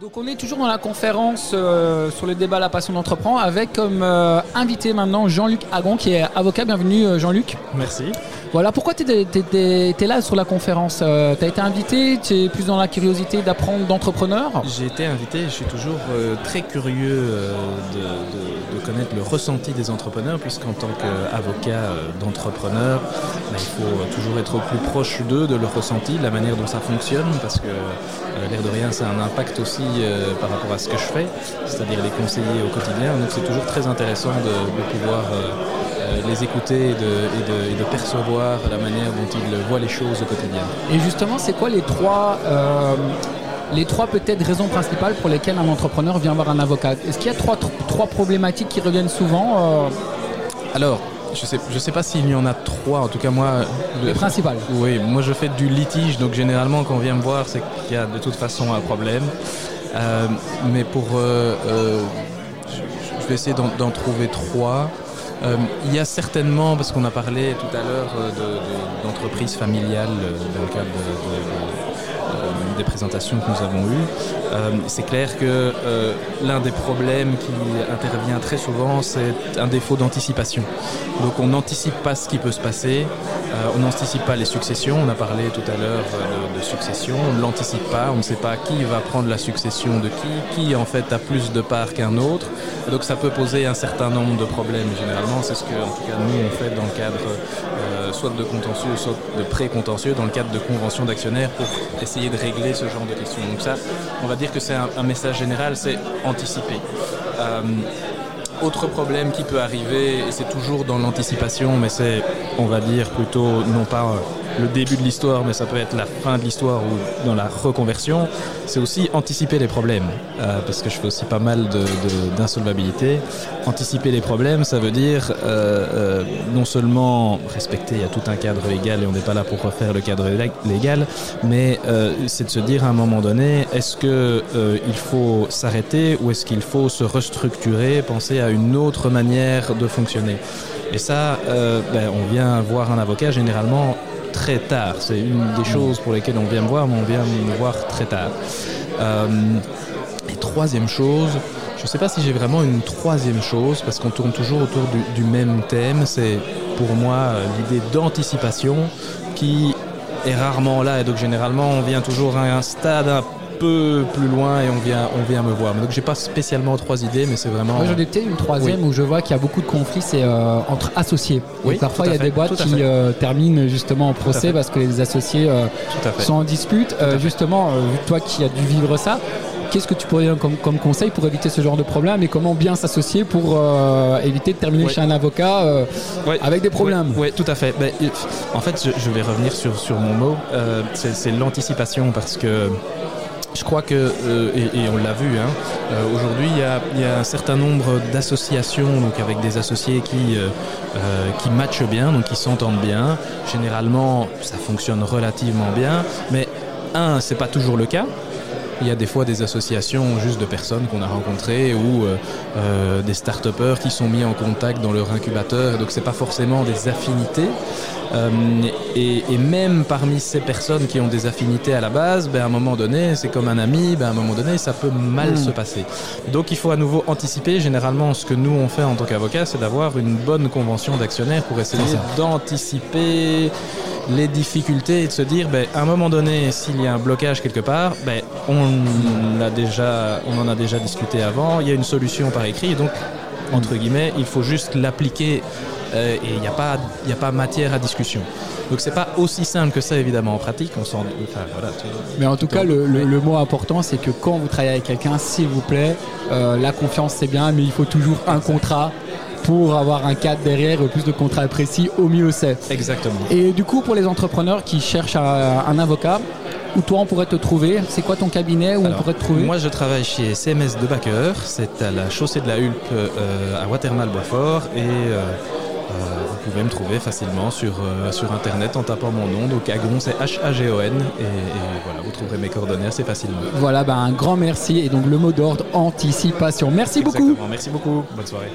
Donc on est toujours dans la conférence euh, sur le débat La passion d'entreprendre avec comme euh, invité maintenant Jean-Luc Agon qui est avocat. Bienvenue euh, Jean-Luc. Merci. Voilà, pourquoi tu es, là sur la conférence Tu as été invité, tu es plus dans la curiosité d'apprendre d'entrepreneurs J'ai été invité, je suis toujours très curieux de, le ressenti des entrepreneurs puisqu'en tant qu'avocat d'entrepreneur, bah, il faut toujours être au plus proche d'eux, de leur ressenti, de la manière dont ça fonctionne parce que l'air de rien ça a un impact aussi euh, par rapport à ce que je fais, c'est-à-dire les conseiller au quotidien. Donc c'est toujours très intéressant de, pouvoir euh, euh, les écouter et de, percevoir la manière dont ils voient les choses au quotidien. Et justement, c'est quoi les trois les trois peut-être raisons principales pour lesquelles un entrepreneur vient voir un avocat Est-ce qu'il y a trois, trois problématiques qui reviennent souvent Alors, je sais, je sais pas s'il y en a trois. En tout cas, moi. Les principales. Oui, moi je fais du litige, donc généralement quand on vient me voir, c'est qu'il y a de toute façon un problème. Euh, mais pour. Euh, euh, je vais essayer d'en trouver trois. il y a certainement, parce qu'on a parlé tout à l'heure d'entreprises familiales dans le cadre de, des présentations que nous avons eues, c'est clair que l'un des problèmes qui intervient très souvent, c'est un défaut d'anticipation. Donc on n'anticipe pas ce qui peut se passer, on n'anticipe pas les successions, on a parlé tout à l'heure de, succession, on ne l'anticipe pas, on ne sait pas qui va prendre la succession de qui, qui en fait a plus de parts qu'un autre. Donc ça peut poser un certain nombre de problèmes. Généralement, c'est ce que en tout cas nous on fait dans le cadre euh, soit de contentieux, soit de pré-contentieux, dans le cadre de conventions d'actionnaires pour essayer de régler ce genre de questions. Donc ça, on va dire que c'est un, message général, c'est anticiper. Euh, autre problème qui peut arriver, et c'est toujours dans l'anticipation, mais c'est, on va dire, plutôt non pas le début de l'histoire, mais ça peut être la fin de l'histoire ou dans la reconversion, c'est aussi anticiper les problèmes. Euh, parce que je fais aussi pas mal d'insolvabilité. anticiper les problèmes, ça veut dire euh, euh, non seulement respecter, il y a tout un cadre légal et on n'est pas là pour refaire le cadre légal, mais c'est de se dire à un moment donné, est-ce qu'il faut s'arrêter ou est-ce qu'il faut se restructurer, penser à une autre manière de fonctionner? Et ça, ben, on vient voir un avocat généralement très tard. C'est une des choses pour lesquelles on vient me voir, mais on vient me voir très tard. Euh, et troisième chose, je ne sais pas si j'ai vraiment une troisième chose, parce qu'on tourne toujours autour du, même thème. C'est pour moi euh, l'idée d'anticipation qui est rarement là. Et donc généralement, on vient toujours à un stade un peu plus loin et on vient, on vient me voir. Donc j'ai pas spécialement trois idées, mais c'est vraiment. Moi j'en ai peut-être une troisième où je vois qu'il y a beaucoup de conflits, c'est euh, entre associés. Oui, parfois il y a des boîtes qui euh, terminent justement en procès parce que les associés euh, sont en dispute. justement, toi qui as dû vivre ça, qu'est-ce que tu pourrais donner comme, conseil pour éviter ce genre de problème et comment bien s'associer pour éviter de terminer chez un avocat avec des problèmes Oui, tout à fait. Ben, en fait, je, vais revenir sur, sur mon mot. c'est l'anticipation parce que je crois que, euh, et, on l'a vu, hein, euh, aujourd'hui il y a, un certain nombre d'associations, donc avec des associés qui, euh, qui matchent bien, donc qui s'entendent bien. Généralement, ça fonctionne relativement bien, mais un, c'est pas toujours le cas. Il y a des fois des associations juste de personnes qu'on a rencontrées ou des start-upers qui sont mis en contact dans leur incubateur, donc c'est pas forcément des affinités. Euh, et, même parmi ces personnes qui ont des affinités à la base, ben, à un moment donné, c'est comme un ami, ben, à un moment donné, ça peut mal hmm. se passer. Donc il faut à nouveau anticiper. Généralement, ce que nous on fait en tant qu'avocat, c'est d'avoir une bonne convention d'actionnaires pour essayer d'anticiper les difficultés et de se dire, ben, à un moment donné, s'il y a un blocage quelque part, ben, on, a déjà, on en a déjà discuté avant, il y a une solution par écrit, donc entre guillemets, il faut juste l'appliquer euh, et il n'y a, pas, a pas matière à discussion. Donc c'est pas aussi simple que ça évidemment en pratique. On enfin, Mais en tout cas, le, mot important, c'est que quand vous travaillez avec quelqu'un, s'il vous plaît, euh, la confiance c'est bien, mais il faut toujours un contrat pour avoir un cadre derrière, plus de contrats précis, au mieux c'est. Exactement. Et du coup, pour les entrepreneurs qui cherchent un, avocat, où toi on pourrait te trouver? C'est quoi ton cabinet où on pourrait te trouver? Moi je travaille chez CMS de Backer, c'est à la chaussée de la Hulpe euh, à Watermal-Boisfort et euh, vous pouvez me trouver facilement sur, euh, sur internet en tapant mon nom. Donc Agon, c'est H-A-G-O-N. Et, voilà, vous trouverez mes coordonnées assez facilement. Voilà, ben, un grand merci. Et donc le mot d'ordre, anticipation. Merci beaucoup. Merci beaucoup. Bonne soirée.